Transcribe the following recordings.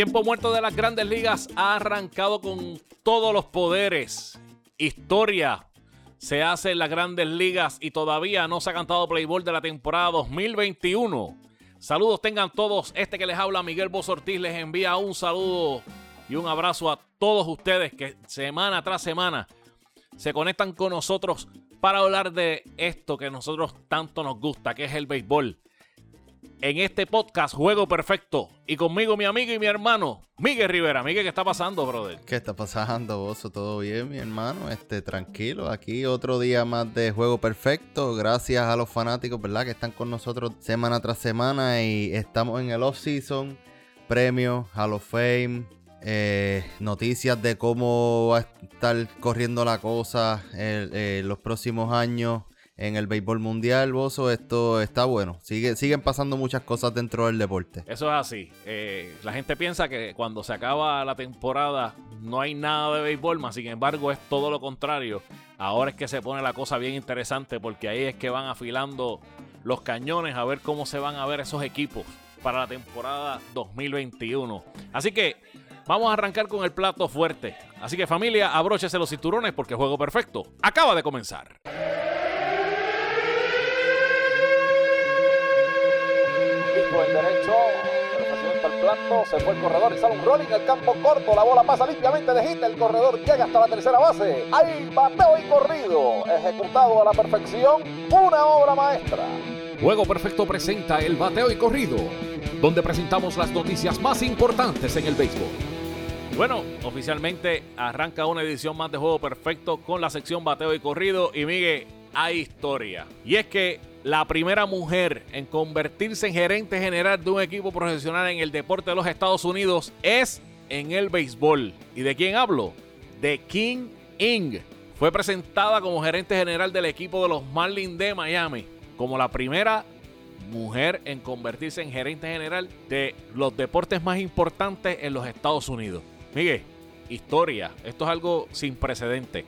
Tiempo muerto de las grandes ligas ha arrancado con todos los poderes. Historia se hace en las grandes ligas y todavía no se ha cantado Playboy de la temporada 2021. Saludos tengan todos. Este que les habla Miguel Boz Ortiz les envía un saludo y un abrazo a todos ustedes que semana tras semana se conectan con nosotros para hablar de esto que nosotros tanto nos gusta, que es el béisbol en este podcast Juego Perfecto. Y conmigo mi amigo y mi hermano, Miguel Rivera. Miguel, ¿qué está pasando, brother? ¿Qué está pasando, vos? ¿Todo bien, mi hermano? Este, tranquilo. Aquí otro día más de Juego Perfecto. Gracias a los fanáticos, ¿verdad? Que están con nosotros semana tras semana y estamos en el off-season. Premios, Hall of Fame, eh, noticias de cómo va a estar corriendo la cosa en eh, los próximos años en el béisbol mundial, Bozo, esto está bueno. Sigue, siguen pasando muchas cosas dentro del deporte. Eso es así. Eh, la gente piensa que cuando se acaba la temporada no hay nada de béisbol, más sin embargo es todo lo contrario. Ahora es que se pone la cosa bien interesante porque ahí es que van afilando los cañones a ver cómo se van a ver esos equipos para la temporada 2021. Así que vamos a arrancar con el plato fuerte. Así que familia, abróchese los cinturones porque juego perfecto acaba de comenzar. El derecho. el plato, se fue el corredor y sale un rolling el campo corto. La bola pasa limpiamente de hit. El corredor llega hasta la tercera base. Ahí bateo y corrido. Ejecutado a la perfección. Una obra maestra. Juego Perfecto presenta el bateo y corrido, donde presentamos las noticias más importantes en el béisbol. Bueno, oficialmente arranca una edición más de Juego Perfecto con la sección bateo y corrido. Y Miguel, hay historia. Y es que la primera mujer en convertirse en gerente general de un equipo profesional en el deporte de los Estados Unidos es en el béisbol. ¿Y de quién hablo? De King Ing. Fue presentada como gerente general del equipo de los Marlins de Miami, como la primera mujer en convertirse en gerente general de los deportes más importantes en los Estados Unidos. Miguel, historia, esto es algo sin precedente.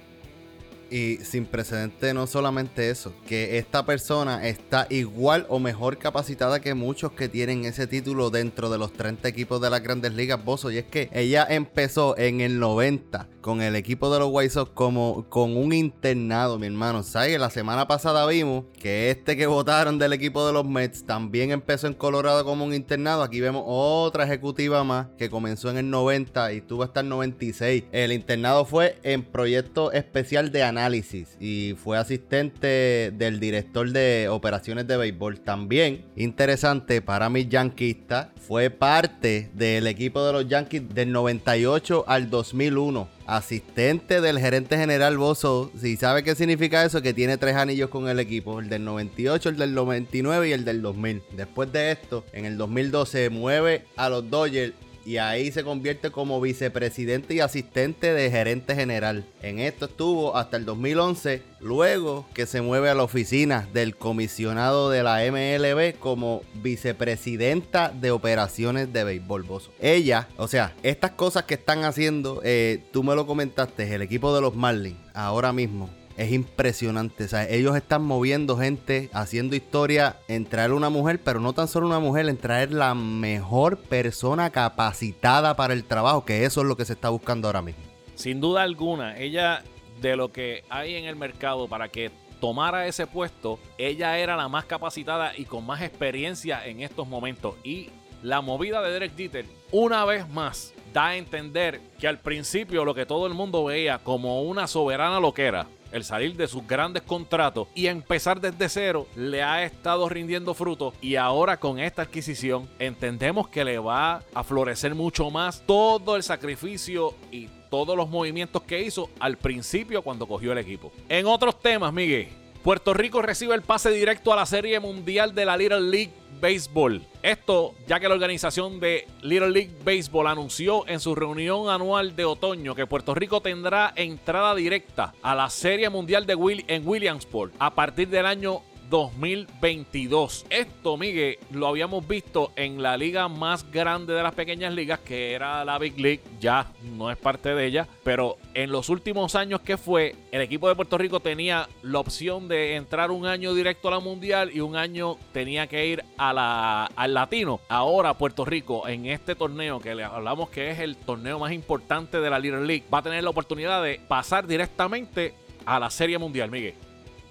Y sin precedente no solamente eso, que esta persona está igual o mejor capacitada que muchos que tienen ese título dentro de los 30 equipos de las grandes ligas, Bozo. Y es que ella empezó en el 90 con el equipo de los White Sox como con un internado, mi hermano. ¿Sabes? La semana pasada vimos que este que votaron del equipo de los Mets también empezó en Colorado como un internado. Aquí vemos otra ejecutiva más que comenzó en el 90 y tuvo hasta el 96. El internado fue en proyecto especial de análisis y fue asistente del director de operaciones de béisbol. También, interesante para mis yanquistas, fue parte del equipo de los Yankees del 98 al 2001 asistente del gerente general Bozo. Si sabe qué significa eso, que tiene tres anillos con el equipo: el del 98, el del 99 y el del 2000. Después de esto, en el 2012 mueve a los Dodgers y ahí se convierte como vicepresidente y asistente de gerente general. En esto estuvo hasta el 2011, luego que se mueve a la oficina del comisionado de la MLB como vicepresidenta de operaciones de béisbol. Ella, o sea, estas cosas que están haciendo, eh, tú me lo comentaste, el equipo de los Marlins, ahora mismo es impresionante. O ellos están moviendo gente, haciendo historia en traer una mujer, pero no tan solo una mujer, en traer la mejor persona capacitada para el trabajo, que eso es lo que se está buscando ahora mismo. Sin duda alguna, ella de lo que hay en el mercado para que tomara ese puesto, ella era la más capacitada y con más experiencia en estos momentos. Y la movida de Derek Jeter, una vez más, da a entender que al principio lo que todo el mundo veía como una soberana loquera, el salir de sus grandes contratos y empezar desde cero le ha estado rindiendo fruto y ahora con esta adquisición entendemos que le va a florecer mucho más todo el sacrificio y todos los movimientos que hizo al principio cuando cogió el equipo. En otros temas, Miguel, Puerto Rico recibe el pase directo a la Serie Mundial de la Little League Baseball. Esto ya que la organización de Little League Baseball anunció en su reunión anual de otoño que Puerto Rico tendrá entrada directa a la Serie Mundial de Will en Williamsport a partir del año 2022. Esto, Miguel, lo habíamos visto en la liga más grande de las pequeñas ligas, que era la Big League. Ya no es parte de ella, pero en los últimos años que fue, el equipo de Puerto Rico tenía la opción de entrar un año directo a la Mundial y un año tenía que ir a la, al Latino. Ahora Puerto Rico, en este torneo que le hablamos que es el torneo más importante de la Little League, va a tener la oportunidad de pasar directamente a la Serie Mundial, Miguel.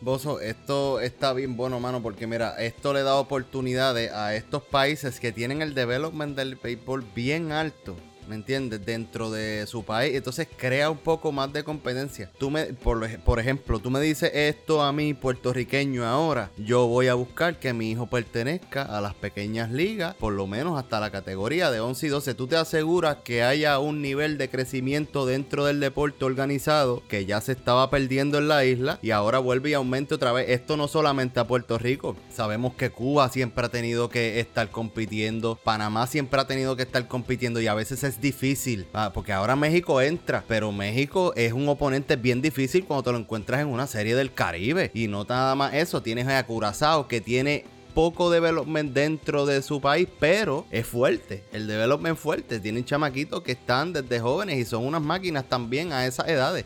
Bozo, esto está bien bueno, mano, porque mira, esto le da oportunidades a estos países que tienen el development del béisbol bien alto ¿me entiendes? Dentro de su país. Entonces crea un poco más de competencia. Tú me, por, por ejemplo, tú me dices esto a mí, puertorriqueño, ahora. Yo voy a buscar que mi hijo pertenezca a las pequeñas ligas, por lo menos hasta la categoría de 11 y 12. Tú te aseguras que haya un nivel de crecimiento dentro del deporte organizado que ya se estaba perdiendo en la isla y ahora vuelve y aumenta otra vez. Esto no solamente a Puerto Rico. Sabemos que Cuba siempre ha tenido que estar compitiendo. Panamá siempre ha tenido que estar compitiendo y a veces es difícil, porque ahora México entra, pero México es un oponente bien difícil cuando te lo encuentras en una serie del Caribe. Y no nada más eso, tienes a Curazao que tiene poco development dentro de su país, pero es fuerte. El development fuerte. Tienen chamaquitos que están desde jóvenes y son unas máquinas también a esas edades.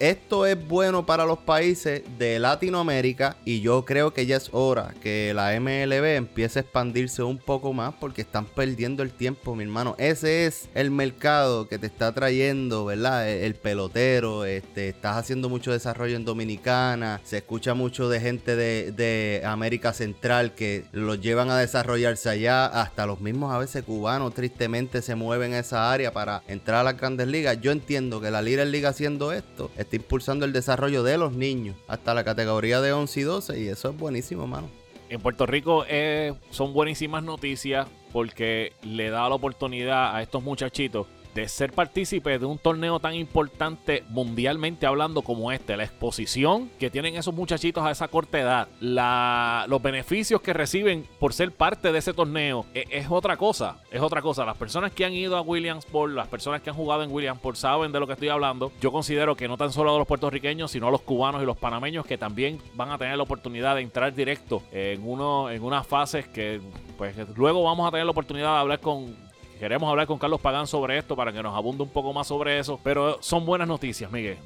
Esto es bueno para los países de Latinoamérica y yo creo que ya es hora que la MLB empiece a expandirse un poco más porque están perdiendo el tiempo, mi hermano. Ese es el mercado que te está trayendo, ¿verdad? El, pelotero, este, estás haciendo mucho desarrollo en Dominicana, se escucha mucho de gente de, de América Central que los llevan a desarrollarse allá, hasta los mismos a veces cubanos tristemente se mueven a esa área para entrar a las grandes ligas. Yo entiendo que la Liga Liga haciendo esto está impulsando el desarrollo de los niños hasta la categoría de 11 y 12 y eso es buenísimo, mano. En Puerto Rico eh, son buenísimas noticias porque le da la oportunidad a estos muchachitos de ser partícipe de un torneo tan importante mundialmente hablando como este, la exposición que tienen esos muchachitos a esa corta edad, la, los beneficios que reciben por ser parte de ese torneo, es, es, otra cosa, es otra cosa. Las personas que han ido a Williamsport, las personas que han jugado en Williamsport saben de lo que estoy hablando. Yo considero que no tan solo los puertorriqueños, sino los cubanos y los panameños que también van a tener la oportunidad de entrar directo en uno en unas fases que pues luego vamos a tener la oportunidad de hablar con Queremos hablar con Carlos Pagán sobre esto para que nos abunde un poco más sobre eso. Pero son buenas noticias, Miguel.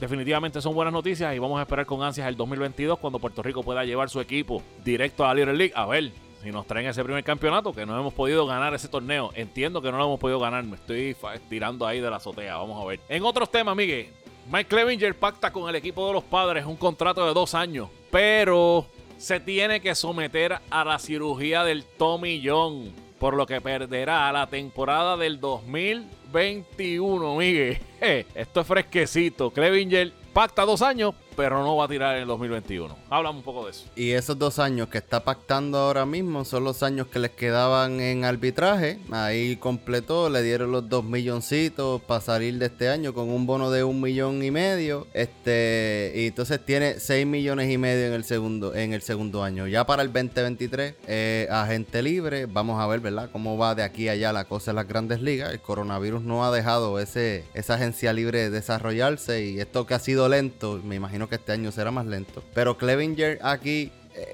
definitivamente son buenas noticias y vamos a esperar con ansias el 2022 cuando Puerto Rico pueda llevar su equipo directo a la Little League. A ver, si nos traen ese primer campeonato, que no hemos podido ganar ese torneo. Entiendo que no lo hemos podido ganar, me estoy tirando ahí de la azotea, vamos a ver. En otros temas, Miguel, Mike Clevinger pacta con el equipo de los padres un contrato de dos años, pero se tiene que someter a la cirugía del Tommy John por lo que perderá la temporada del 2021, Miguel. Esto es fresquecito. Clevinger pacta dos años pero no va a tirar en el 2021. Háblame un poco de eso. Y esos dos años que está pactando ahora mismo son los años que les quedaban en arbitraje. Ahí completó, le dieron los dos milloncitos para salir de este año con un bono de un millón y medio. Este, y entonces tiene seis millones y medio en el segundo, en el segundo año. Ya para el 2023, eh, agente libre. Vamos a ver, ¿verdad? Cómo va de aquí a allá la cosa en las grandes ligas. El coronavirus no ha dejado ese, esa agencia libre desarrollarse. Y esto que ha sido lento, me imagino que este año será más lento. Pero Clevinger aquí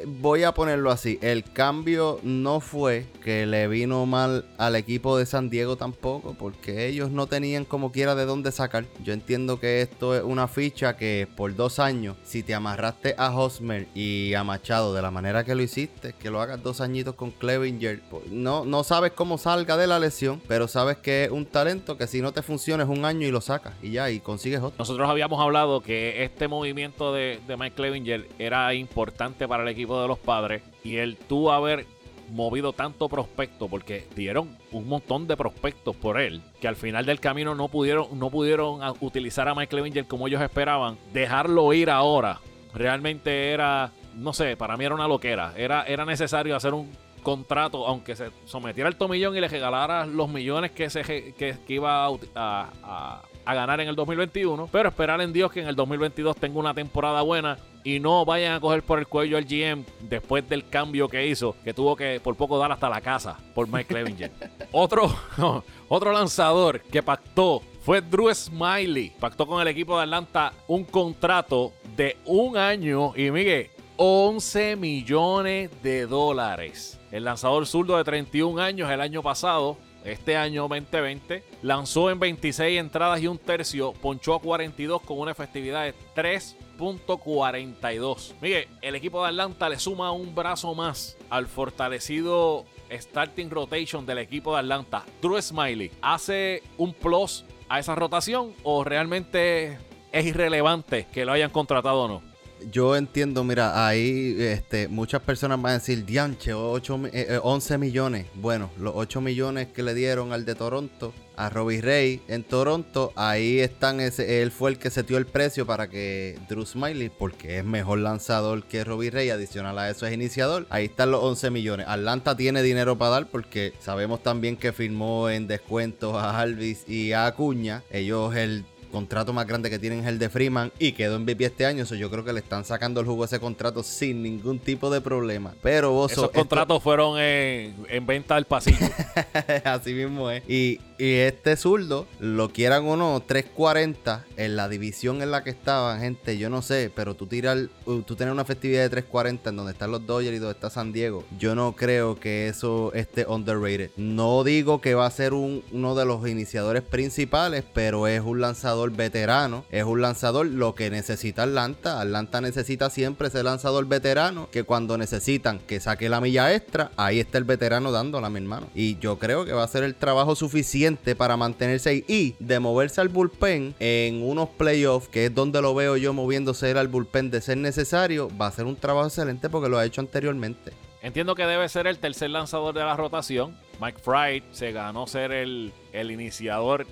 voy a ponerlo así, el cambio no fue que le vino mal al equipo de San Diego tampoco, porque ellos no tenían como quiera de dónde sacar. Yo entiendo que esto es una ficha que por dos años, si te amarraste a Hosmer y a Machado de la manera que lo hiciste, que lo hagas dos añitos con Clevinger, pues, no, no sabes cómo salga de la lesión, pero sabes que es un talento que si no te funciona es un año y lo sacas y ya, y consigues otro. Nosotros habíamos hablado que este movimiento de, de Mike Clevinger era importante para el equipo de los padres y él tuvo haber movido tanto prospecto porque dieron un montón de prospectos por él que al final del camino no pudieron no pudieron utilizar a Mike Levinger como ellos esperaban. Dejarlo ir ahora realmente era no sé para mí era una loquera. Era era necesario hacer un contrato aunque se sometiera al tomillón y le regalara los millones que se que, iba a, a ganar en el 2021 pero esperar en Dios que en el 2022 tenga una temporada buena y no vayan a coger por el cuello al GM después del cambio que hizo, que tuvo que por poco dar hasta la casa por Mike Clevinger. otro, otro lanzador que pactó fue Drew Smiley. Pactó con el equipo de Atlanta un contrato de un año y Miguel, 11 millones de dólares. El lanzador zurdo de 31 años el año pasado este año 2020, lanzó en 26 entradas y un tercio, ponchó a 42 con una efectividad de 3.42. Mire, el equipo de Atlanta le suma un brazo más al fortalecido starting rotation del equipo de Atlanta. Drew Smiley hace un plus a esa rotación o realmente es irrelevante que lo hayan contratado o no yo entiendo, mira, ahí este, muchas personas van a decir, dianche, 8, 11 eh, millones. Bueno, los 8 millones que le dieron al de Toronto, a Robbie Ray en Toronto, ahí están, ese, él fue el que setió el precio para que Drew Smiley, porque es mejor lanzador que Robbie Ray, adicional a eso es iniciador, ahí están los 11 millones. Atlanta tiene dinero para dar porque sabemos también que firmó en descuentos a Alvis y a Acuña. Ellos el contrato más grande que tienen es el de Freeman y quedó en MVP este año. Eso yo creo que le están sacando el jugo a ese contrato sin ningún tipo de problema. Pero vos Esos contratos fueron en, en, venta al pasillo. Así mismo es. Y y este zurdo, lo quieran o no, 340 en la división en la que estaban, gente, yo no sé, pero tú tirar, uh, tú tener una festividad de 340 en donde están los Dodgers y donde está San Diego, yo no creo que eso esté underrated. No digo que va a ser uno de los iniciadores principales, pero es un lanzador veterano, es un lanzador lo que necesita Atlanta. Atlanta necesita siempre ese lanzador veterano que cuando necesitan que saque la milla extra, ahí está el veterano dándola, mi hermano. Y yo creo que va a ser el trabajo suficiente para mantenerse ahí y de moverse al bullpen en unos playoffs, que es donde lo veo yo moviéndose al bullpen de ser necesario, va a ser un trabajo excelente porque lo ha hecho anteriormente. Entiendo que debe ser el tercer lanzador de la rotación. Mike Fried se ganó ser el, el iniciador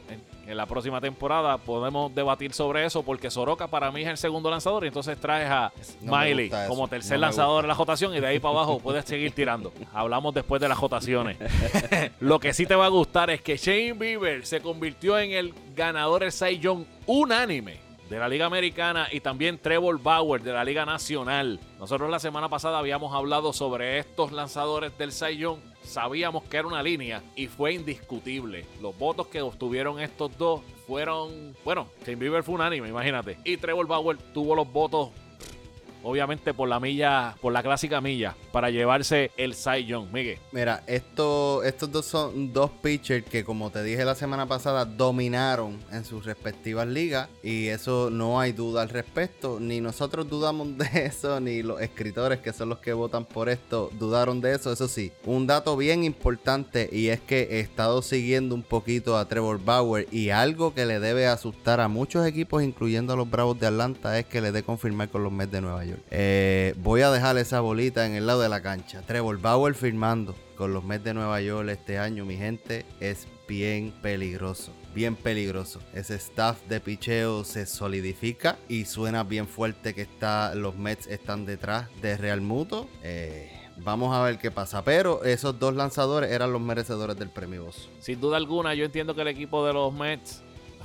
en la próxima temporada. Podemos debatir sobre eso porque Soroka para mí es el segundo lanzador y entonces traes a Miley como tercer lanzador en la jotación y de ahí para abajo puedes seguir tirando. Hablamos después de las jotaciones. Lo que sí te va a gustar es que Shane Bieber se convirtió en el ganador del Cy Young unánime de la Liga Americana y también Trevor Bauer de la Liga Nacional. Nosotros la semana pasada habíamos hablado sobre estos lanzadores del Cy Young sabíamos que era una línea y fue indiscutible. Los votos que obtuvieron estos dos fueron, bueno, Tim Bieber fue unánime, imagínate. Y Trevor Bauer tuvo los votos obviamente por la milla, por la clásica milla, para llevarse el Cy Young, Miguel. Mira, esto, estos dos son dos pitchers que, como te dije la semana pasada, dominaron en sus respectivas ligas y eso no hay duda al respecto. Ni nosotros dudamos de eso, ni los escritores que son los que votan por esto dudaron de eso. Eso sí, un dato bien importante y es que he estado siguiendo un poquito a Trevor Bauer y algo que le debe asustar a muchos equipos, incluyendo a los Bravos de Atlanta, es que le dé confirmar con los Mets de Nueva York. Eh, voy a dejar esa bolita en el lado de la cancha. Trevor Bauer firmando con los Mets de Nueva York este año, mi gente, es bien peligroso. Bien peligroso. Ese staff de picheo se solidifica y suena bien fuerte que está, los Mets están detrás de Real Muto. Eh, vamos a ver qué pasa. Pero esos dos lanzadores eran los merecedores del premio Sin duda alguna, yo entiendo que el equipo de los Mets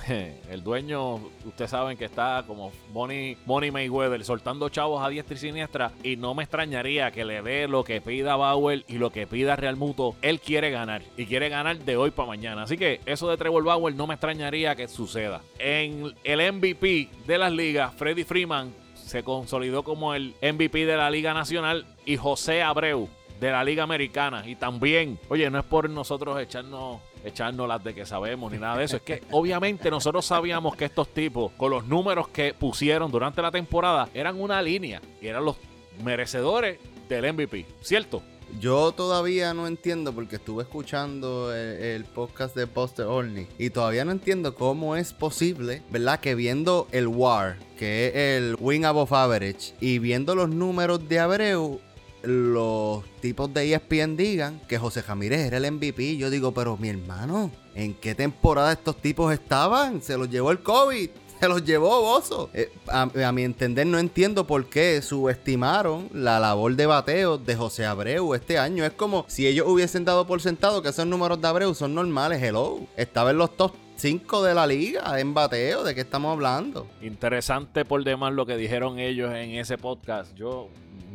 el dueño, ustedes saben que está como Money, Money Mayweather, soltando chavos a diestra y siniestra. Y no me extrañaría que le dé lo que pida Bauer y lo que pida Real Muto. Él quiere ganar y quiere ganar de hoy para mañana. Así que eso de Trevor Bauer no me extrañaría que suceda. En el MVP de las ligas, Freddy Freeman se consolidó como el MVP de la Liga Nacional y José Abreu de la Liga Americana. Y también, oye, no es por nosotros echarnos echarnos las de que sabemos ni nada de eso. Es que obviamente nosotros sabíamos que estos tipos, con los números que pusieron durante la temporada, eran una línea y eran los merecedores del MVP, ¿cierto? Yo todavía no entiendo porque estuve escuchando el, podcast de Poster Only y todavía no entiendo cómo es posible, ¿verdad? Que viendo el WAR, que es el Win Above Average, y viendo los números de Abreu, los tipos de ESPN digan que José Jamírez era el MVP. Yo digo, pero mi hermano, ¿en qué temporada estos tipos estaban? Se los llevó el COVID. Se los llevó Bozo. Eh, a, mi entender, no entiendo por qué subestimaron la labor de bateo de José Abreu este año. Es como si ellos hubiesen dado por sentado que esos números de Abreu son normales. Hello. Estaba en los top 5 de la liga en bateo. ¿De qué estamos hablando? Interesante por demás lo que dijeron ellos en ese podcast. Yo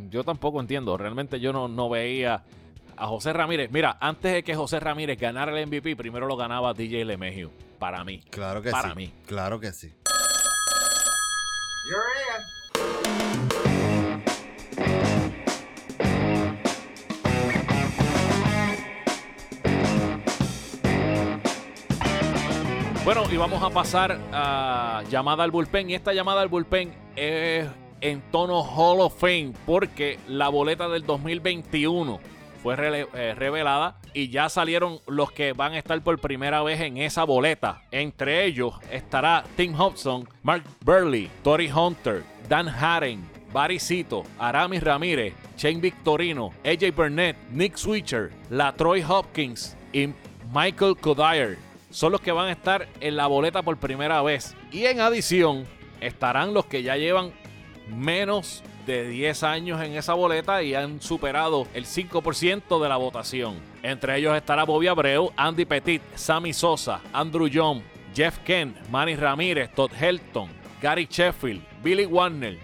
yo tampoco entiendo. Realmente yo no, no veía a José Ramírez. Mira, antes de que José Ramírez ganara el MVP, primero lo ganaba DJ LeMahieu. Para mí. Claro que sí. Para mí. Claro que sí. Bueno, y vamos a pasar a llamada al bullpen. Y esta llamada al bullpen es en tono Hall of Fame porque la boleta del 2021 fue eh, revelada y ya salieron los que van a estar por primera vez en esa boleta. Entre ellos estará Tim Hobson, Mark Burley, Tori Hunter, Dan Haren, Barry Cito, Aramis Ramírez, Shane Victorino, AJ Burnett, Nick Switcher, Latroy Hopkins y Michael Kodire son los que van a estar en la boleta por primera vez. Y en adición estarán los que ya llevan menos de 10 años en esa boleta y han superado el 5% de la votación. Entre ellos estará Bobby Abreu, Andy Petit, Sammy Sosa, Andrew Young, Jeff Kent, Manny Ramírez, Todd Helton, Gary Sheffield, Billy Warner,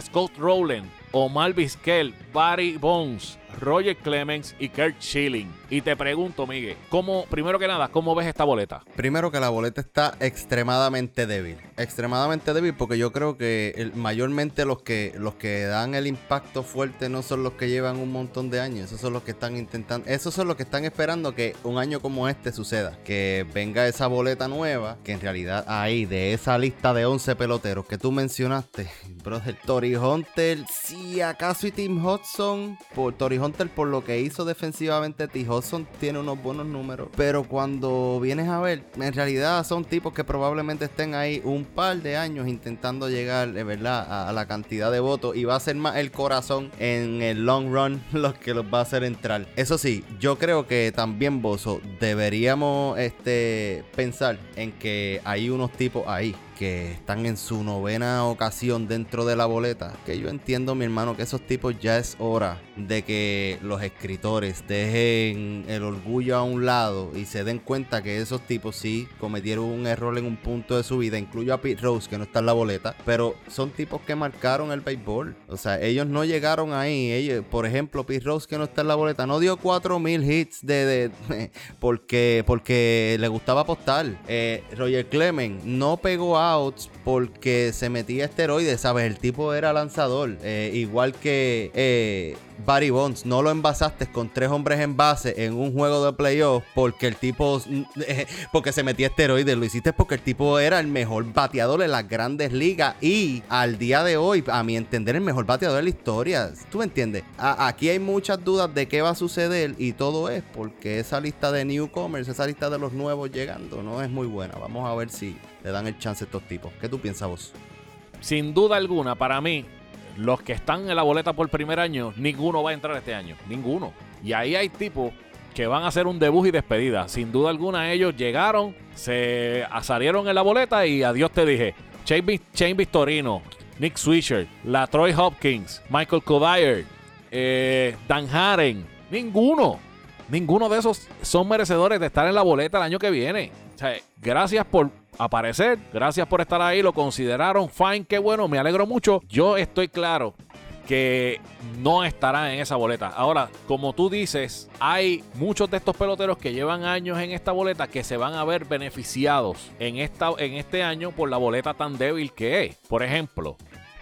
Scott Rowland, Omar Vizquel, Barry Bones, Roger Clemens y Kurt Schilling. Y te pregunto, Miguel, ¿cómo, primero que nada, ¿cómo ves esta boleta? Primero que la boleta está extremadamente débil. Extremadamente débil porque yo creo que mayormente los que, los que dan el impacto fuerte no son los que llevan un montón de años. Esos son los que están intentando, esos son los que están esperando que un año como este suceda. Que venga esa boleta nueva, que en realidad ahí de esa lista de 11 peloteros que tú mencionaste, brother, Tori Hunter, si acaso y Tim Hudson, por Tori Hunter por lo que hizo defensivamente, T. Hudson tiene unos buenos números. Pero cuando vienes a ver, en realidad son tipos que probablemente estén ahí un par de años intentando llegar, de verdad, a, la cantidad de votos. Y va a ser más el corazón en el long run lo que los va a hacer entrar. Eso sí, yo creo que también, Bozo, deberíamos este, pensar en que hay unos tipos ahí que están en su novena ocasión dentro de la boleta, que yo entiendo, mi hermano, que esos tipos ya es hora de que los escritores dejen el orgullo a un lado y se den cuenta que esos tipos sí cometieron un error en un punto de su vida. Incluyo a Pete Rose, que no está en la boleta, pero son tipos que marcaron el béisbol. O sea, ellos no llegaron ahí. Por ejemplo, Pete Rose, que no está en la boleta, no dio 4000 hits de, porque, porque le gustaba apostar. Eh, Roger Clemens no pegó a porque se metía esteroides, ¿sabes? El tipo era lanzador. Eh, igual que eh, Barry Bonds, no lo envasaste con tres hombres en base en un juego de playoff porque el tipo, eh, porque se metía esteroides. Lo hiciste porque el tipo era el mejor bateador de las grandes ligas y al día de hoy, a mi entender, el mejor bateador de la historia. ¿Tú me entiendes? aquí hay muchas dudas de qué va a suceder y todo es porque esa lista de newcomers, esa lista de los nuevos llegando, no es muy buena. Vamos a ver si le dan el chance a estos tipos. ¿Qué tú piensas vos? Sin duda alguna, para mí, los que están en la boleta por primer año, ninguno va a entrar este año. Ninguno. Y ahí hay tipos que van a hacer un debut y despedida. Sin duda alguna, ellos llegaron, se salieron en la boleta y adiós te dije. Shane, Victorino, Nick Swisher, La Troy Hopkins, Michael Kodire, eh, Dan Haren. Ninguno. Ninguno de esos son merecedores de estar en la boleta el año que viene. O sea, gracias por aparecer. Gracias por estar ahí. Lo consideraron. Fine, qué bueno. Me alegro mucho. Yo estoy claro que no estarán en esa boleta. Ahora, como tú dices, hay muchos de estos peloteros que llevan años en esta boleta que se van a ver beneficiados en, esta, en este año por la boleta tan débil que es. Por ejemplo,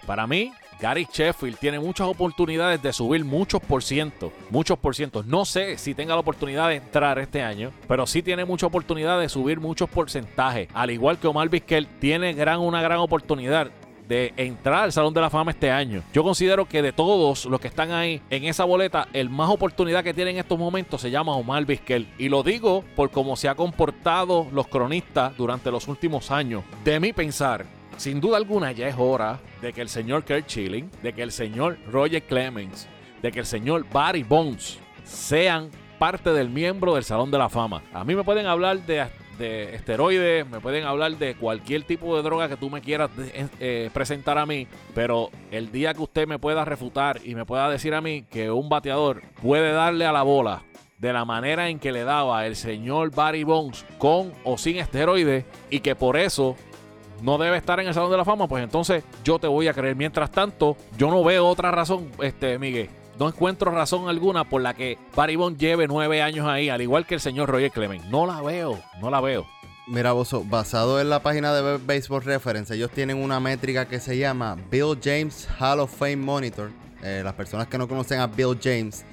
para mí, Gary Sheffield tiene muchas oportunidades de subir muchos por ciento, muchos por ciento. No sé si tenga la oportunidad de entrar este año, pero sí tiene mucha oportunidad de subir muchos porcentajes. Al igual que Omar Vizquel, tiene gran, una gran oportunidad de entrar al Salón de la Fama este año. Yo considero que de todos los que están ahí en esa boleta, el más oportunidad que tiene en estos momentos se llama Omar Vizquel. Y lo digo por cómo se ha comportado los cronistas durante los últimos años. De mi pensar, sin duda alguna ya es hora de que el señor Kurt Schilling, de que el señor Roger Clemens, de que el señor Barry Bones sean parte del miembro del Salón de la Fama. A mí me pueden hablar de, esteroides, me pueden hablar de cualquier tipo de droga que tú me quieras eh, presentar a mí, pero el día que usted me pueda refutar y me pueda decir a mí que un bateador puede darle a la bola de la manera en que le daba el señor Barry Bones con o sin esteroides y que por eso no debe estar en el Salón de la Fama, pues entonces yo te voy a creer. Mientras tanto, yo no veo otra razón, este, Miguel. No encuentro razón alguna por la que Barry Bond lleve nueve años ahí, al igual que el señor Roger Clemens. No la veo, no la veo. Mira, Bozo, basado en la página de Baseball Reference, ellos tienen una métrica que se llama Bill James Hall of Fame Monitor. Eh, las personas que no conocen a Bill James,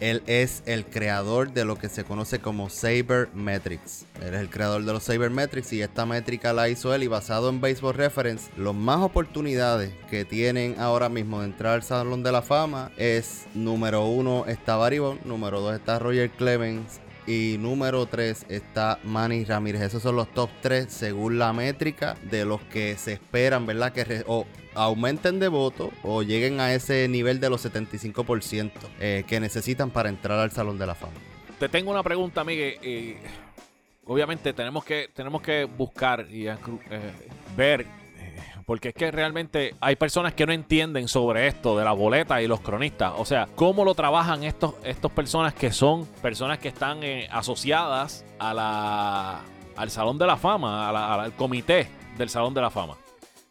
Él es el creador de lo que se conoce como Saber Metrics. Él es el creador de los Saber Metrics y esta métrica la hizo él y basado en Baseball Reference, los más oportunidades que tienen ahora mismo de entrar al Salón de la Fama es número uno está Barry número dos está Roger Clemens, y número 3 está Manny Ramírez. Esos son los top 3 según la métrica de los que se esperan, ¿verdad? Que o aumenten de voto o lleguen a ese nivel de los 75% eh, que necesitan para entrar al Salón de la Fama. Te tengo una pregunta, Miguel. Obviamente tenemos que, tenemos que buscar y eh, ver porque es que realmente hay personas que no entienden sobre esto de la boleta y los cronistas. O sea, cómo lo trabajan estos, estos personas que son personas que están eh, asociadas a la, al Salón de la Fama, al comité del Salón de la Fama.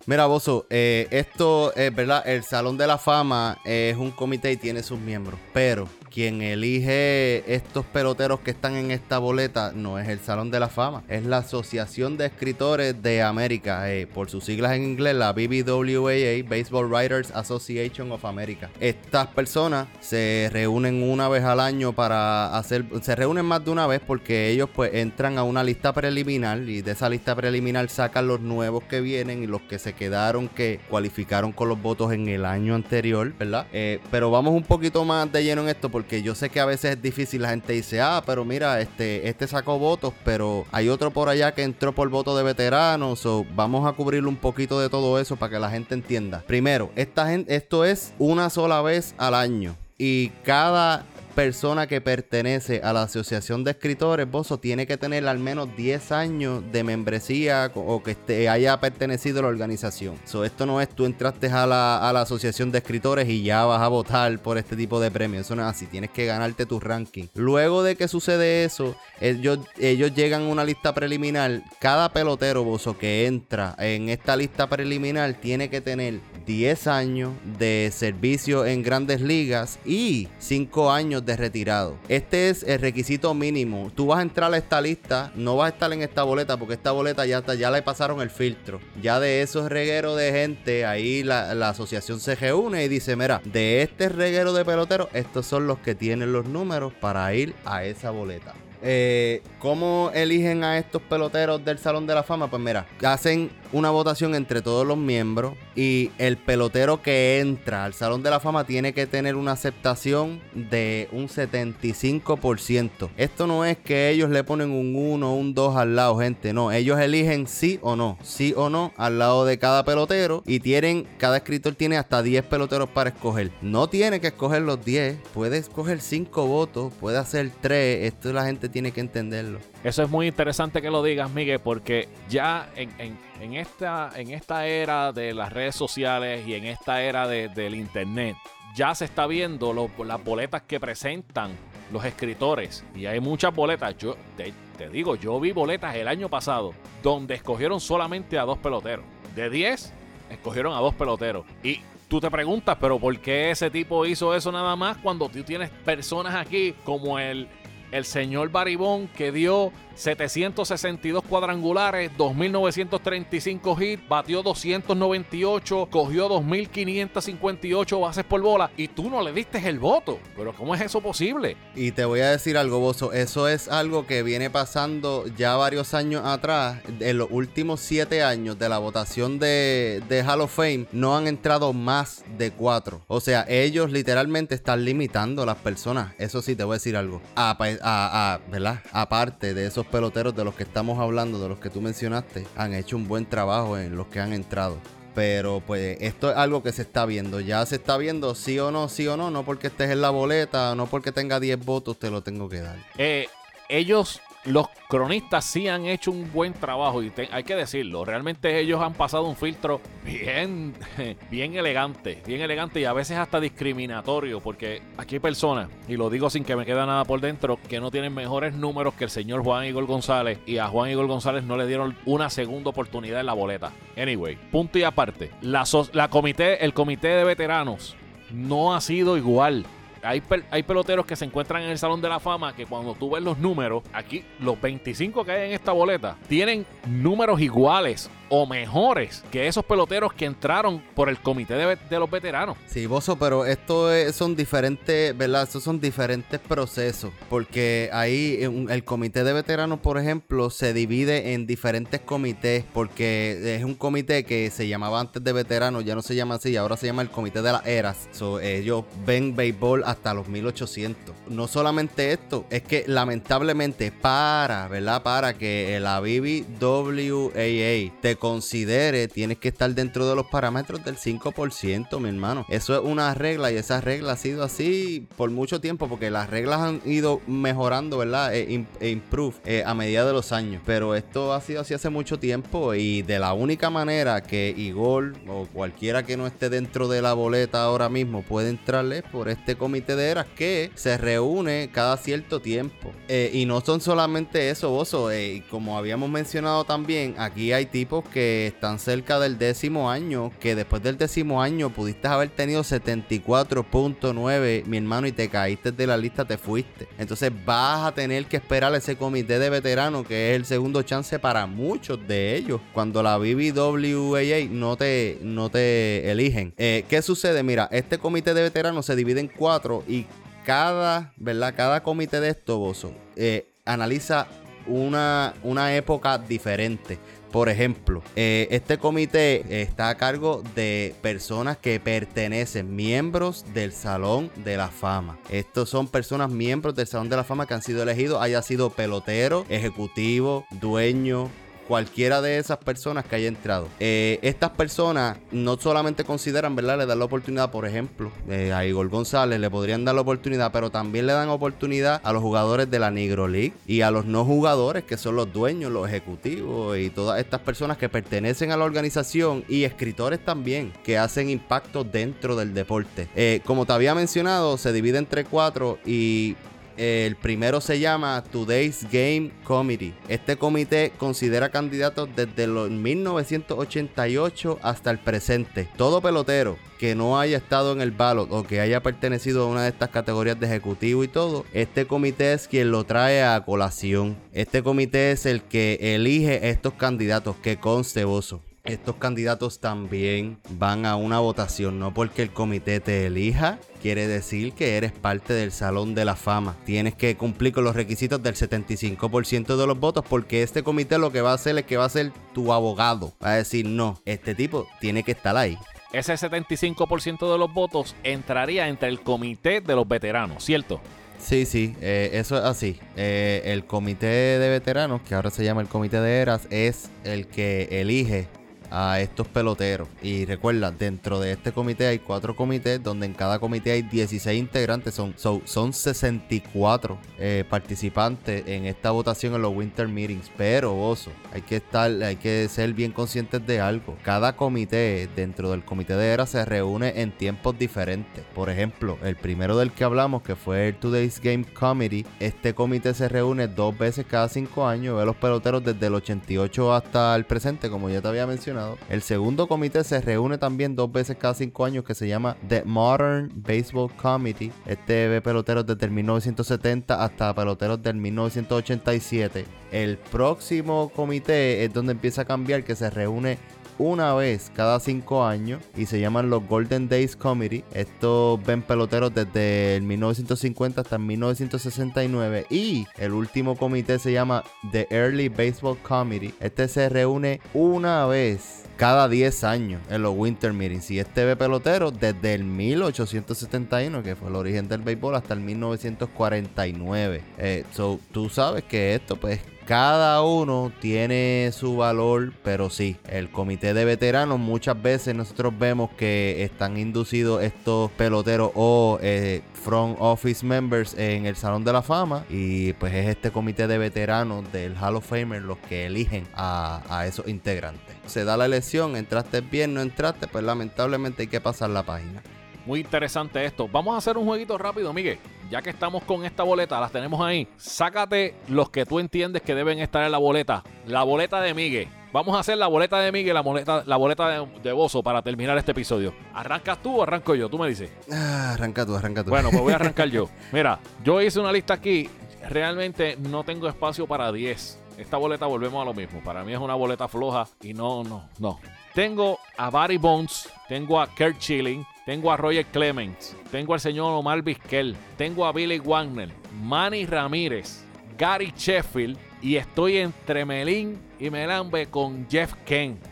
Mira, Bozo, eh, esto es verdad, el Salón de la Fama es un comité y tiene sus miembros, pero quien elige estos peloteros que están en esta boleta no es el Salón de la Fama, es la Asociación de Escritores de América, eh, por sus siglas en inglés, la BBWAA, Baseball Writers Association of America. Estas personas se reúnen una vez al año para hacer, se reúnen más de una vez porque ellos pues entran a una lista preliminar y de esa lista preliminar sacan los nuevos que vienen y los que se quedaron que cualificaron con los votos en el año anterior, ¿verdad? Eh, pero vamos un poquito más de lleno en esto porque que yo sé que a veces es difícil, la gente dice, ah, pero mira, este, este sacó votos, pero hay otro por allá que entró por voto de veteranos, o vamos a cubrir un poquito de todo eso para que la gente entienda. Primero, esta gente, esto es una sola vez al año. Y cada persona que pertenece a la Asociación de Escritores, Bozo, tiene que tener al menos 10 años de membresía o que esté, haya pertenecido a la organización. So, esto no es tú entraste a la, Asociación de Escritores y ya vas a votar por este tipo de premios. Eso no es así. Tienes que ganarte tu ranking. Luego de que sucede eso, ellos, ellos llegan a una lista preliminar. Cada pelotero, Bozo, que entra en esta lista preliminar tiene que tener 10 años de servicio en grandes ligas y 5 años de retirado. Este es el requisito mínimo. Tú vas a entrar a esta lista, no vas a estar en esta boleta porque esta boleta ya está, ya le pasaron el filtro. Ya de esos regueros de gente, ahí la, la asociación se reúne y dice, mira, de este reguero de peloteros, estos son los que tienen los números para ir a esa boleta. Eh, ¿Cómo eligen a estos peloteros del Salón de la Fama? Pues mira, hacen una votación entre todos los miembros y el pelotero que entra al Salón de la Fama tiene que tener una aceptación de un 75%. Esto no es que ellos le ponen un 1 o un 2 al lado, gente. No, ellos eligen sí o no, sí o no al lado de cada pelotero y tienen, cada escritor tiene hasta 10 peloteros para escoger. No tiene que escoger los 10, puede escoger 5 votos, puede hacer 3. Esto la gente tiene que entenderlo. Eso es muy interesante que lo digas, Miguel, porque ya en, esta, en esta era de las redes sociales y en esta era del internet, ya se está viendo las boletas que presentan los escritores. Y hay muchas boletas. Yo te, te, digo, yo vi boletas el año pasado donde escogieron solamente a dos peloteros. De 10, escogieron a dos peloteros. Y tú te preguntas, pero ¿por qué ese tipo hizo eso nada más cuando tú tienes personas aquí como el el señor Baribón que dio 762 cuadrangulares, 2.935 hits, batió 298, cogió 2.558 bases por bola y tú no le diste el voto. Pero ¿cómo es eso posible? Y te voy a decir algo, Bozo, eso es algo que viene pasando ya varios años atrás. En los últimos siete años de la votación de, de Hall of Fame no han entrado más de cuatro. O sea, ellos literalmente están limitando a las personas. Eso sí, te voy a decir algo. A, a, ¿verdad? Aparte de esos peloteros de los que estamos hablando, de los que tú mencionaste, han hecho un buen trabajo en los que han entrado. Pero pues esto es algo que se está viendo. Ya se está viendo sí o no, sí o no. No porque estés en la boleta, no porque tenga 10 votos, te lo tengo que dar. Eh, ellos los cronistas sí han hecho un buen trabajo y hay que decirlo, realmente ellos han pasado un filtro bien, bien elegante, bien elegante y a veces hasta discriminatorio, porque aquí hay personas, y lo digo sin que me quede nada por dentro, que no tienen mejores números que el señor Juan Igor González y a Juan Igor González no le dieron una segunda oportunidad en la boleta. Anyway, punto y aparte, la, la comité, el comité de veteranos no ha sido igual hay, peloteros que se encuentran en el Salón de la Fama que cuando tú ves los números, aquí los 25 que hay en esta boleta, tienen números iguales o mejores que esos peloteros que entraron por el comité de, los veteranos. Sí, Bozo, pero esto es- son diferentes, ¿verdad? Estos son diferentes procesos. Porque ahí el comité de veteranos, por ejemplo, se divide en diferentes comités. Porque es un comité que se llamaba antes de veteranos, ya no se llama así, ahora se llama el comité de las eras. So, ellos ven béisbol hasta los 1800. No solamente esto, es que lamentablemente para, ¿verdad? Para que la BBWAA te considere, tienes que estar dentro de los parámetros del 5%, mi hermano. Eso es una regla y esa regla ha sido así por mucho tiempo porque las reglas han ido mejorando, ¿verdad? E, e improve eh, a medida de los años. Pero esto ha sido así hace mucho tiempo y de la única manera que Igor o cualquiera que no esté dentro de la boleta ahora mismo puede entrarle por este comité de eras que se reúne cada cierto tiempo. Eh, y no son solamente eso, Bozo. eh, como habíamos mencionado también, aquí hay tipos que están cerca del décimo año, que después del décimo año pudiste haber tenido 74.9, mi hermano, y te caíste de la lista, te fuiste. Entonces vas a tener que esperar ese comité de veteranos, que es el segundo chance para muchos de ellos, cuando la BBWAA no te, no te eligen. Eh, ¿Qué sucede? Mira, este comité de veteranos se divide en cuatro y cada, ¿verdad? Cada comité de estos, Bozo, eh, analiza una, una época diferente. Por ejemplo, eh, este comité está a cargo de personas que pertenecen, miembros del Salón de la Fama. Estos son personas miembros del Salón de la Fama que han sido elegidos, haya sido pelotero, ejecutivo, dueño, cualquiera de esas personas que haya entrado. Eh, estas personas no solamente consideran, ¿verdad? Le dan la oportunidad, por ejemplo, eh, a Igor González le podrían dar la oportunidad, pero también le dan oportunidad a los jugadores de la Negro League y a los no jugadores, que son los dueños, los ejecutivos y todas estas personas que pertenecen a la organización y escritores también que hacen impacto dentro del deporte. Eh, como te había mencionado, se divide entre cuatro y el primero se llama Today's Game Committee. Este comité considera candidatos desde los 1988 hasta el presente. Todo pelotero que no haya estado en el ballot o que haya pertenecido a una de estas categorías de ejecutivo y todo, este comité es quien lo trae a colación. Este comité es el que elige estos candidatos que conste Bozo. Estos candidatos también van a una votación, no porque el comité te elija, quiere decir que eres parte del Salón de la Fama. Tienes que cumplir con los requisitos del 75% de los votos porque este comité lo que va a hacer es que va a ser tu abogado. Va a decir, no, este tipo tiene que estar ahí. Ese 75% de los votos entraría entre el comité de los veteranos, ¿cierto? Sí, sí, eh, eso es así. Eh, el comité de veteranos, que ahora se llama el comité de eras, es el que elige a estos peloteros. Y recuerda, dentro de este comité hay cuatro comités, donde en cada comité hay 16 integrantes, son, son, son 64 eh, participantes en esta votación en los Winter Meetings. Pero, Bozo, hay que estar, hay que ser bien conscientes de algo. Cada comité dentro del comité de era se reúne en tiempos diferentes. Por ejemplo, el primero del que hablamos, que fue el Today's Game Committee, este comité se reúne dos veces cada cinco años, ve los peloteros desde el 88 hasta el presente, como ya te había mencionado. El segundo comité se reúne también dos veces cada cinco años, que se llama The Modern Baseball Committee. Este ve peloteros desde el 1970 hasta peloteros del 1987. El próximo comité es donde empieza a cambiar, que se reúne una vez cada cinco años y se llaman los Golden Days Committee. Estos ven peloteros desde el 1950 hasta el 1969 y el último comité se llama The Early Baseball Committee. Este se reúne una vez cada 10 años en los Winter Meetings y este ve peloteros desde el 1871 que fue el origen del béisbol hasta el 1949. Eh, so, tú sabes que esto pues cada uno tiene su valor, pero sí, el comité de veteranos muchas veces nosotros vemos que están inducidos estos peloteros o eh, front office members en el Salón de la Fama y pues es este comité de veteranos del Hall of Famer los que eligen a, a esos integrantes. Se da la elección, entraste bien, no entraste, pues lamentablemente hay que pasar la página. Muy interesante esto. Vamos a hacer un jueguito rápido, Miguel. Ya que estamos con esta boleta, las tenemos ahí. Sácate los que tú entiendes que deben estar en la boleta. La boleta de Miguel. Vamos a hacer la boleta de Miguel, la boleta, la boleta de, de Bozo para terminar este episodio. ¿Arrancas tú o arranco yo? Tú me dices. Ah, arranca tú, arranca tú. Bueno, pues voy a arrancar yo. Mira, yo hice una lista aquí. Realmente no tengo espacio para 10. esta boleta volvemos a lo mismo. Para mí es una boleta floja y no, no, no. Tengo a Barry Bones, tengo a Kurt Chilling, tengo a Roger Clemens, tengo al señor Omar Vizquel, tengo a Billy Wagner, Manny Ramírez, Gary Sheffield y estoy entre Melín y Melambe con Jeff Kent.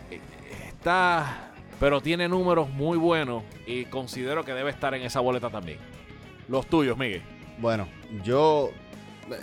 Está, pero tiene números muy buenos y considero que debe estar en esa boleta también. Los tuyos, Miguel. Bueno, yo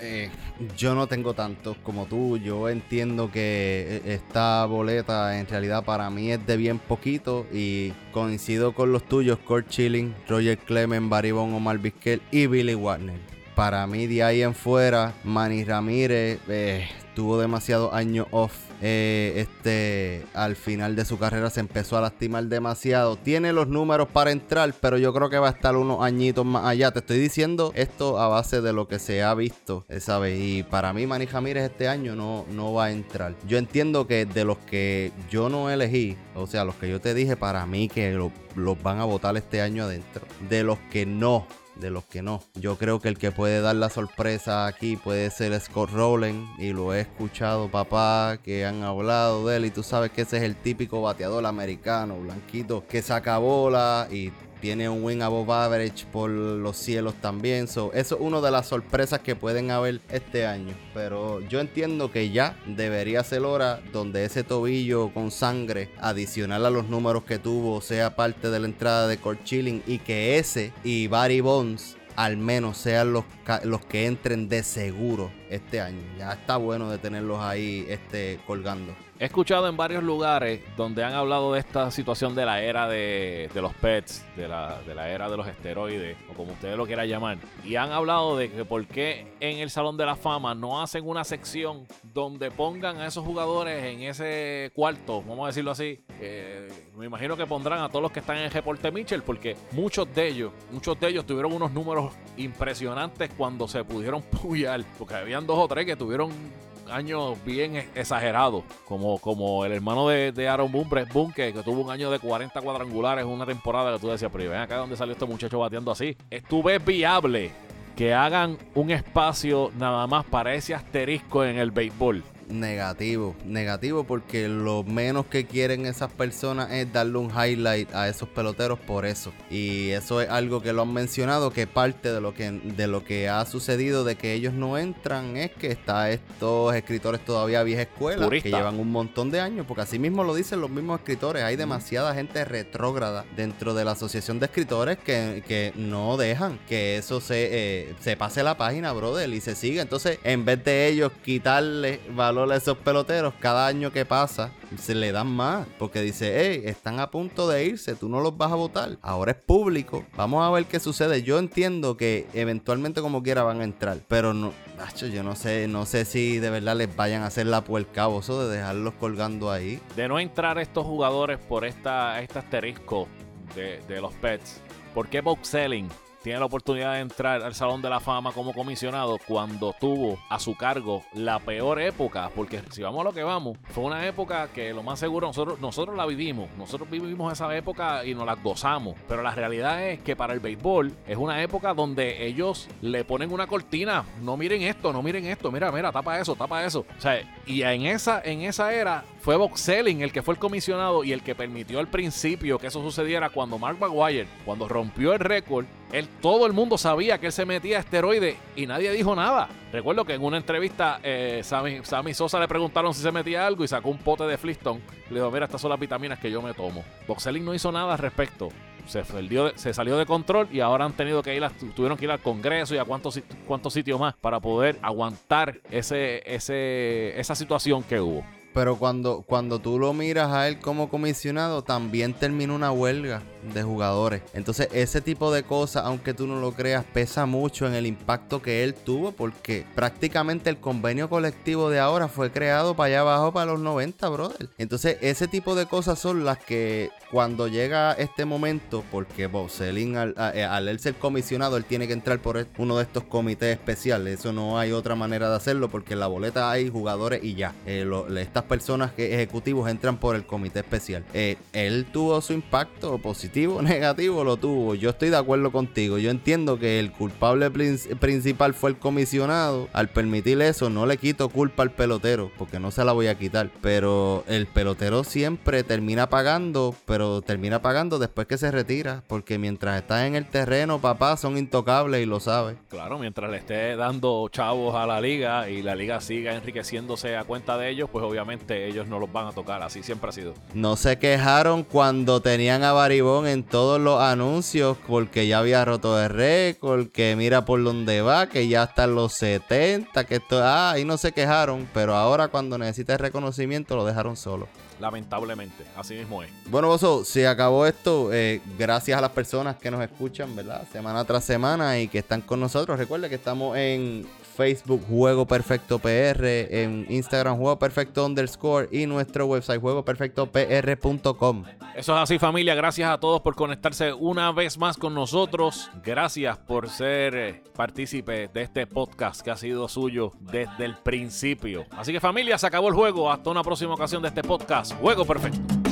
eh, yo no tengo tantos como tú. Yo entiendo que eh, esta boleta en realidad para mí es de bien poquito y coincido con los tuyos, Kurt Chilling, Roger Clemens, Baribón, Omar Vizquel y Billy Warner. Para mí de ahí en fuera, Manny Ramírez eh, tuvo demasiados años off eh, este, al final de su carrera se empezó a lastimar demasiado. Tiene los números para entrar, pero yo creo que va a estar unos añitos más allá. Te estoy diciendo esto a base de lo que se ha visto, ¿sabes? Y para mí, Manny Jamírez este año no, no va a entrar. Yo entiendo que de los que yo no elegí, o sea, los que yo te dije, para mí que los van a votar este año adentro. De los que no de los que no. Yo creo que el que puede dar la sorpresa aquí puede ser Scott Rowland y lo he escuchado papá que han hablado de él y tú sabes que ese es el típico bateador americano, blanquito, que saca bola y tiene un win above average por los cielos también. eso es una de las sorpresas que pueden haber este año. Pero yo entiendo que ya debería ser hora donde ese tobillo con sangre adicional a los números que tuvo sea parte de la entrada de Court Chilling y que ese y Barry Bonds al menos sean los, los que entren de seguro este año. Ya está bueno de tenerlos ahí este, colgando. He escuchado en varios lugares donde han hablado de esta situación de la era de, los pets, de la, de la, era de los esteroides, o como ustedes lo quieran llamar. Y han hablado de que por qué en el Salón de la Fama no hacen una sección donde pongan a esos jugadores en ese cuarto, vamos a decirlo así. me imagino que pondrán a todos los que están en el reporte Mitchell, porque muchos de ellos, muchos de ellos tuvieron unos números impresionantes cuando se pudieron puyar, porque habían dos o tres que tuvieron años bien exagerados, como, como el hermano de, Aaron Boone, Brett que, tuvo un año de 40 cuadrangulares en una temporada que tú decías, pero ven acá donde salió este muchacho bateando así. ¿Tú ves viable que hagan un espacio nada más para ese asterisco en el béisbol? Negativo, negativo porque lo menos que quieren esas personas es darle un highlight a esos peloteros por eso. Y eso es algo que lo han mencionado, que parte de lo que, de lo que ha sucedido de que ellos no entran es que está estos escritores todavía vieja escuela, que llevan un montón de años, porque así mismo lo dicen los mismos escritores, hay demasiada gente retrógrada dentro de la asociación de escritores que, que no dejan que eso se, eh, se pase la página, brother, y se siga. Entonces, en vez de ellos quitarle valor a esos peloteros, cada año que pasa, se le dan más. Porque dice, hey, están a punto de irse, tú no los vas a votar. Ahora es público. Vamos a ver qué sucede. Yo entiendo que eventualmente como quiera van a entrar. Pero no, macho, yo no sé, no sé si de verdad les vayan a hacer la puerca eso de dejarlos colgando ahí. De no entrar estos jugadores por esta, este asterisco de, de los pets. ¿Por qué box selling? Tiene la oportunidad de entrar al Salón de la Fama como comisionado cuando tuvo a su cargo la peor época, porque si vamos a lo que vamos, fue una época que lo más seguro nosotros, nosotros la vivimos, nosotros vivimos esa época y nos la gozamos, pero la realidad es que para el béisbol es una época donde ellos le ponen una cortina, no miren esto, no miren esto, mira, mira, tapa eso, tapa eso, o sea, y en esa, en esa era fue Box Selling el que fue el comisionado y el que permitió al principio que eso sucediera cuando Mark McGuire, cuando rompió el récord, él, todo el mundo sabía que él se metía a esteroides y nadie dijo nada. Recuerdo que en una entrevista eh, Sammy, Sosa le preguntaron si se metía algo y sacó un pote de Flintstone. Le dijo, mira, estas son las vitaminas que yo me tomo. Box Selling no hizo nada al respecto. Se, se, salió de control y ahora han tenido que ir, tuvieron que ir al Congreso y a cuántos, cuántos sitios más para poder aguantar ese, ese, esa situación que hubo. Pero cuando, tú lo miras a él como comisionado, también termina una huelga de jugadores. Entonces, ese tipo de cosas, aunque tú no lo creas, pesa mucho en el impacto que él tuvo, porque prácticamente el convenio colectivo de ahora fue creado para allá abajo, para los 90, brother. Entonces, ese tipo de cosas son las que cuando llega este momento, porque al, eh, al, él ser comisionado, él tiene que entrar por uno de estos comités especiales. Eso no hay otra manera de hacerlo, porque en la boleta hay jugadores y ya. Eh, estas personas que ejecutivos entran por el comité especial. Eh, él tuvo su impacto positivo positivo o negativo lo tuvo. Yo estoy de acuerdo contigo. Yo entiendo que el culpable principal fue el comisionado. Al permitir eso, no le quito culpa al pelotero, porque no se la voy a quitar. Pero el pelotero siempre termina pagando, pero termina pagando después que se retira, porque mientras está en el terreno, papá, son intocables y lo sabe. Claro, mientras le esté dando chavos a la liga y la liga siga enriqueciéndose a cuenta de ellos, pues obviamente ellos no los van a tocar. Así siempre ha sido. No se quejaron cuando tenían a Baribón en todos los anuncios porque ya había roto el récord, que mira por dónde va, que ya están los 70, que esto, ah, ahí no se quejaron, pero ahora cuando necesita el reconocimiento lo dejaron solo. Lamentablemente, así mismo es. Bueno, Bozo, se acabó esto. Eh, gracias a las personas que nos escuchan, ¿verdad? Semana tras semana y que están con nosotros. Recuerda que estamos en Facebook Juego Perfecto PR, en Instagram Juego Perfecto underscore y nuestro website juegoperfectopr.com. Eso es así familia, gracias a todos por conectarse una vez más con nosotros. Gracias por ser eh, partícipe de este podcast que ha sido suyo desde el principio. Así que familia, se acabó el juego. Hasta una próxima ocasión de este podcast. Juego Perfecto.